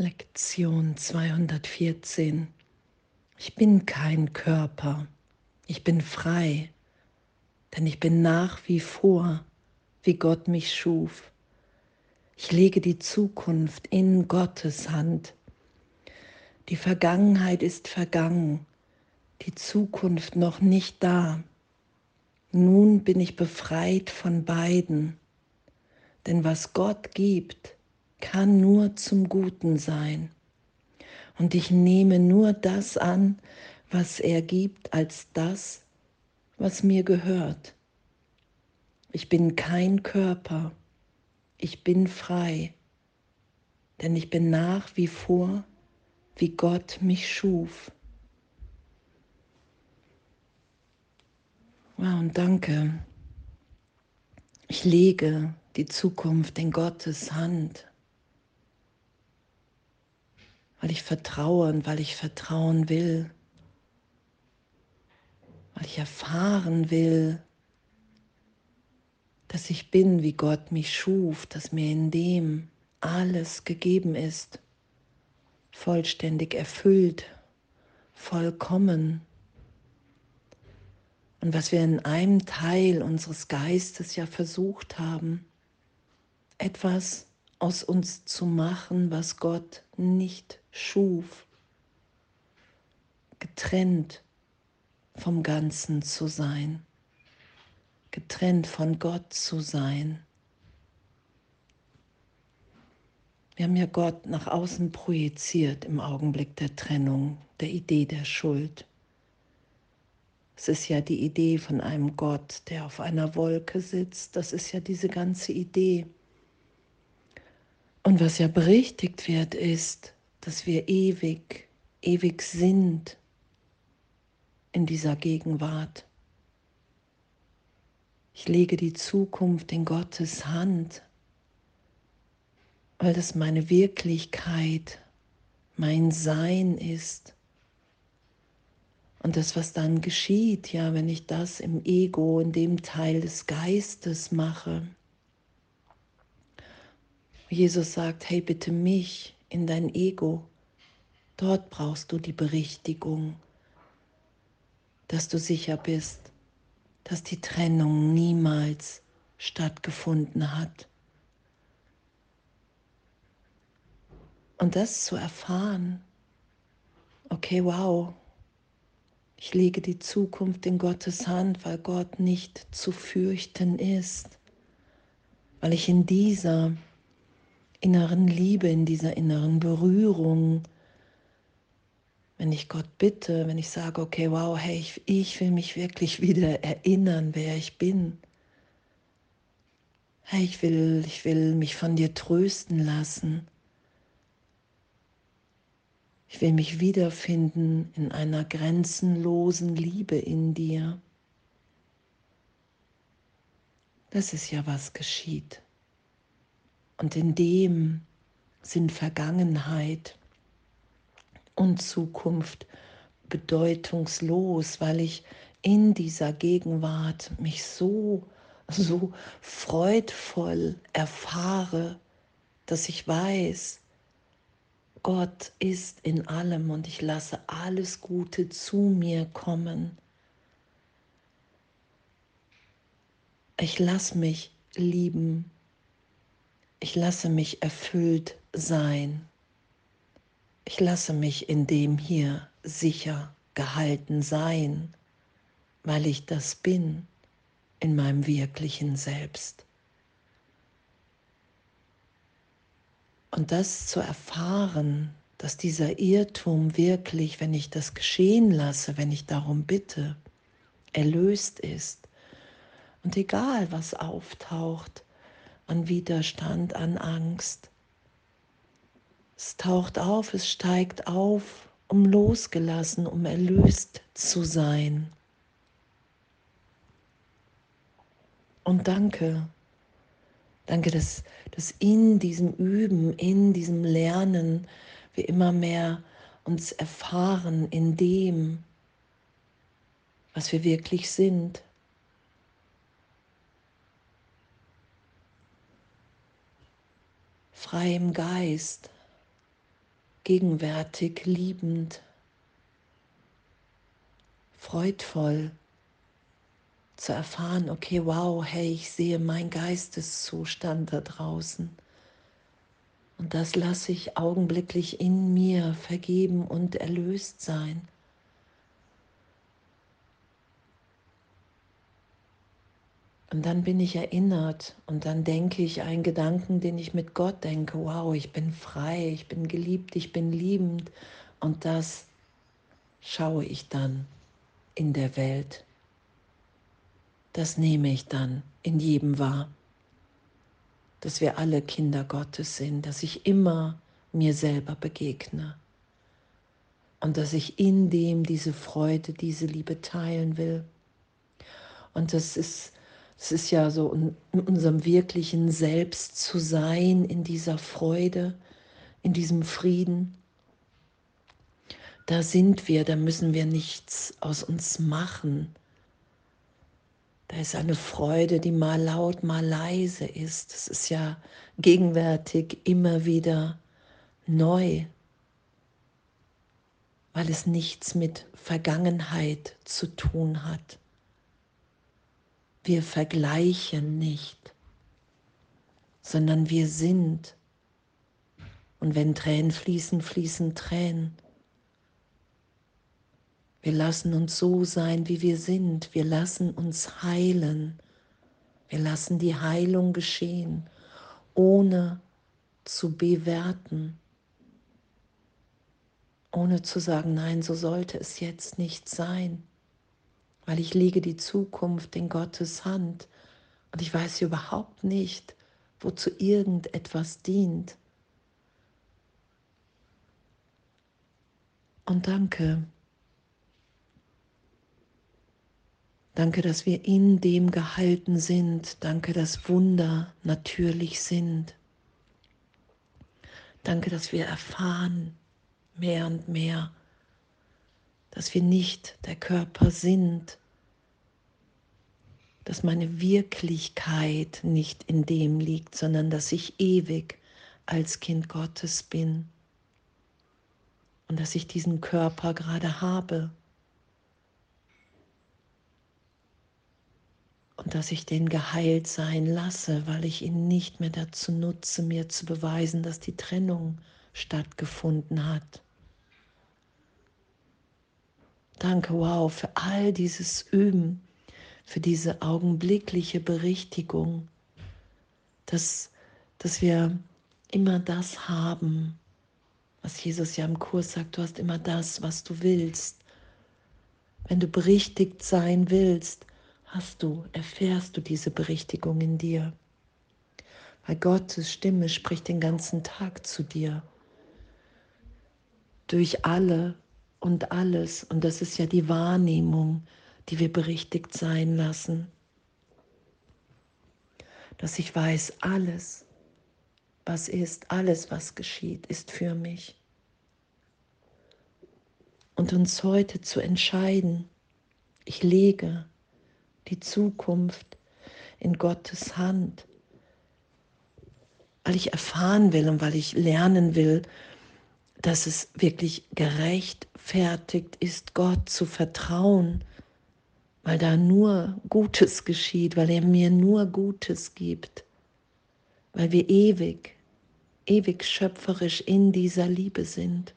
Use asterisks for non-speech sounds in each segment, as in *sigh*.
Lektion 214. Ich bin kein Körper, ich bin frei, denn ich bin nach wie vor, wie Gott mich schuf. Ich lege die Zukunft in Gottes Hand. Die Vergangenheit ist vergangen, die Zukunft noch nicht da. Nun bin ich befreit von beiden, denn was Gott gibt, kann nur zum Guten sein. Und ich nehme nur das an, was er gibt, als das, was mir gehört. Ich bin kein Körper, ich bin frei, denn ich bin nach wie vor, wie Gott mich schuf. Wow, und danke. Ich lege die Zukunft in Gottes Hand weil ich vertraue und weil ich vertrauen will, weil ich erfahren will, dass ich bin, wie Gott mich schuf, dass mir in dem alles gegeben ist, vollständig erfüllt, vollkommen. Und was wir in einem Teil unseres Geistes ja versucht haben, etwas aus uns zu machen, was Gott nicht schuf, getrennt vom Ganzen zu sein, getrennt von Gott zu sein. Wir haben ja Gott nach außen projiziert im Augenblick der Trennung, der Idee der Schuld. Es ist ja die Idee von einem Gott, der auf einer Wolke sitzt. Das ist ja diese ganze Idee. Und was ja berichtigt wird, ist, dass wir ewig, ewig sind in dieser Gegenwart. Ich lege die Zukunft in Gottes Hand, weil das meine Wirklichkeit, mein Sein ist. Und das, was dann geschieht, ja, wenn ich das im Ego, in dem Teil des Geistes mache, Jesus sagt, hey bitte mich in dein Ego. Dort brauchst du die Berichtigung, dass du sicher bist, dass die Trennung niemals stattgefunden hat. Und das zu erfahren, okay, wow, ich lege die Zukunft in Gottes Hand, weil Gott nicht zu fürchten ist, weil ich in dieser inneren Liebe, in dieser inneren Berührung, wenn ich Gott bitte, wenn ich sage, okay, wow, hey, ich, ich will mich wirklich wieder erinnern, wer ich bin. Hey, ich will, ich will mich von dir trösten lassen. Ich will mich wiederfinden in einer grenzenlosen Liebe in dir. Das ist ja, was geschieht. Und in dem sind Vergangenheit und Zukunft bedeutungslos, weil ich in dieser Gegenwart mich so, so freudvoll erfahre, dass ich weiß, Gott ist in allem und ich lasse alles Gute zu mir kommen. Ich lasse mich lieben ich lasse mich erfüllt sein. Ich lasse mich in dem hier sicher gehalten sein, weil ich das bin in meinem wirklichen Selbst. Und das zu erfahren, dass dieser Irrtum wirklich, wenn ich das geschehen lasse, wenn ich darum bitte, erlöst ist. Und egal was auftaucht, an Widerstand, an Angst. Es taucht auf, es steigt auf, um losgelassen, um erlöst zu sein. Und danke, danke, dass, dass in diesem Üben, in diesem Lernen wir immer mehr uns erfahren in dem, was wir wirklich sind. Frei im Geist, gegenwärtig, liebend, freudvoll zu erfahren, okay, wow, hey, ich sehe meinen Geisteszustand da draußen. Und das lasse ich augenblicklich in mir vergeben und erlöst sein. Und dann bin ich erinnert und dann denke ich einen Gedanken, den ich mit Gott denke, wow, ich bin frei, ich bin geliebt, ich bin liebend. Und das schaue ich dann in der Welt. Das nehme ich dann in jedem wahr, dass wir alle Kinder Gottes sind, dass ich immer mir selber begegne und dass ich in dem diese Freude, diese Liebe teilen will. Und das ist es ist ja so in unserem wirklichen Selbst zu sein, in dieser Freude, in diesem Frieden. Da sind wir, da müssen wir nichts aus uns machen. Da ist eine Freude, die mal laut, mal leise ist. Das ist ja gegenwärtig immer wieder neu, weil es nichts mit Vergangenheit zu tun hat. Wir vergleichen nicht, sondern wir sind. Und wenn Tränen fließen, fließen Tränen. Wir lassen uns so sein, wie wir sind. Wir lassen uns heilen. Wir lassen die Heilung geschehen, ohne zu bewerten, ohne zu sagen, nein, so sollte es jetzt nicht sein weil ich lege die Zukunft in Gottes Hand und ich weiß überhaupt nicht, wozu irgendetwas dient. Und danke. Danke, dass wir in dem gehalten sind. Danke, dass Wunder natürlich sind. Danke, dass wir erfahren mehr und mehr, dass wir nicht der Körper sind, dass meine Wirklichkeit nicht in dem liegt, sondern dass ich ewig als Kind Gottes bin und dass ich diesen Körper gerade habe und dass ich den geheilt sein lasse, weil ich ihn nicht mehr dazu nutze, mir zu beweisen, dass die Trennung stattgefunden hat. Danke, wow, für all dieses Üben, für diese augenblickliche Berichtigung, dass, dass wir immer das haben, was Jesus ja im Kurs sagt, du hast immer das, was du willst. Wenn du berichtigt sein willst, hast du, erfährst du diese Berichtigung in dir. Weil Gottes Stimme spricht den ganzen Tag zu dir. Durch alle und alles. Und das ist ja die Wahrnehmung, die wir berichtigt sein lassen. Dass ich weiß, alles, was ist, alles, was geschieht, ist für mich. Und uns heute zu entscheiden, ich lege die Zukunft in Gottes Hand, weil ich erfahren will und weil ich lernen will, dass es wirklich gerechtfertigt ist, Gott zu vertrauen, weil da nur Gutes geschieht, weil er mir nur Gutes gibt, weil wir ewig, ewig schöpferisch in dieser Liebe sind.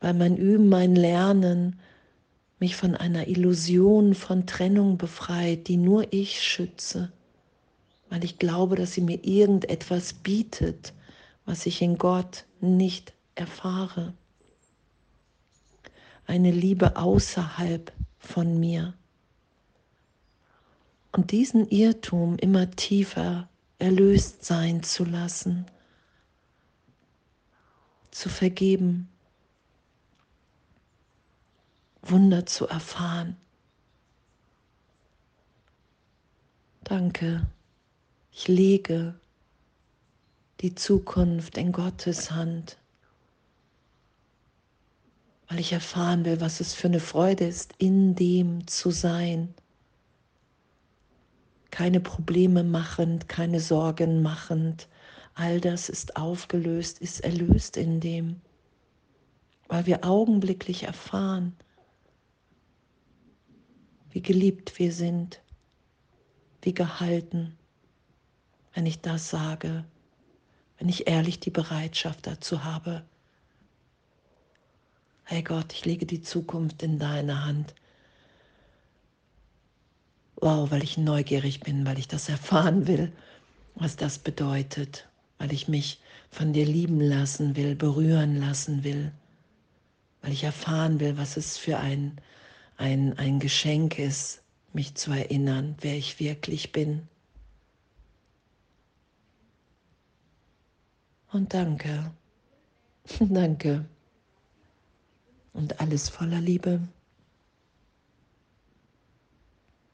Weil mein Üben, mein Lernen mich von einer Illusion von Trennung befreit, die nur ich schütze, weil ich glaube, dass sie mir irgendetwas bietet, was ich in Gott nicht erfahre. Eine Liebe außerhalb von mir. Und diesen Irrtum immer tiefer erlöst sein zu lassen, zu vergeben, Wunder zu erfahren. Danke, ich lege die Zukunft in Gottes Hand, weil ich erfahren will, was es für eine Freude ist, in dem zu sein. Keine Probleme machend, keine Sorgen machend, all das ist aufgelöst, ist erlöst in dem, weil wir augenblicklich erfahren, wie geliebt wir sind, wie gehalten, wenn ich das sage, wenn ich ehrlich die Bereitschaft dazu habe. Hey Gott, ich lege die Zukunft in deine Hand. Wow, weil ich neugierig bin, weil ich das erfahren will, was das bedeutet, weil ich mich von dir lieben lassen will, berühren lassen will, weil ich erfahren will, was es für ein, ein, ein Geschenk ist, mich zu erinnern, wer ich wirklich bin. Und danke, *laughs* danke. Und alles voller Liebe.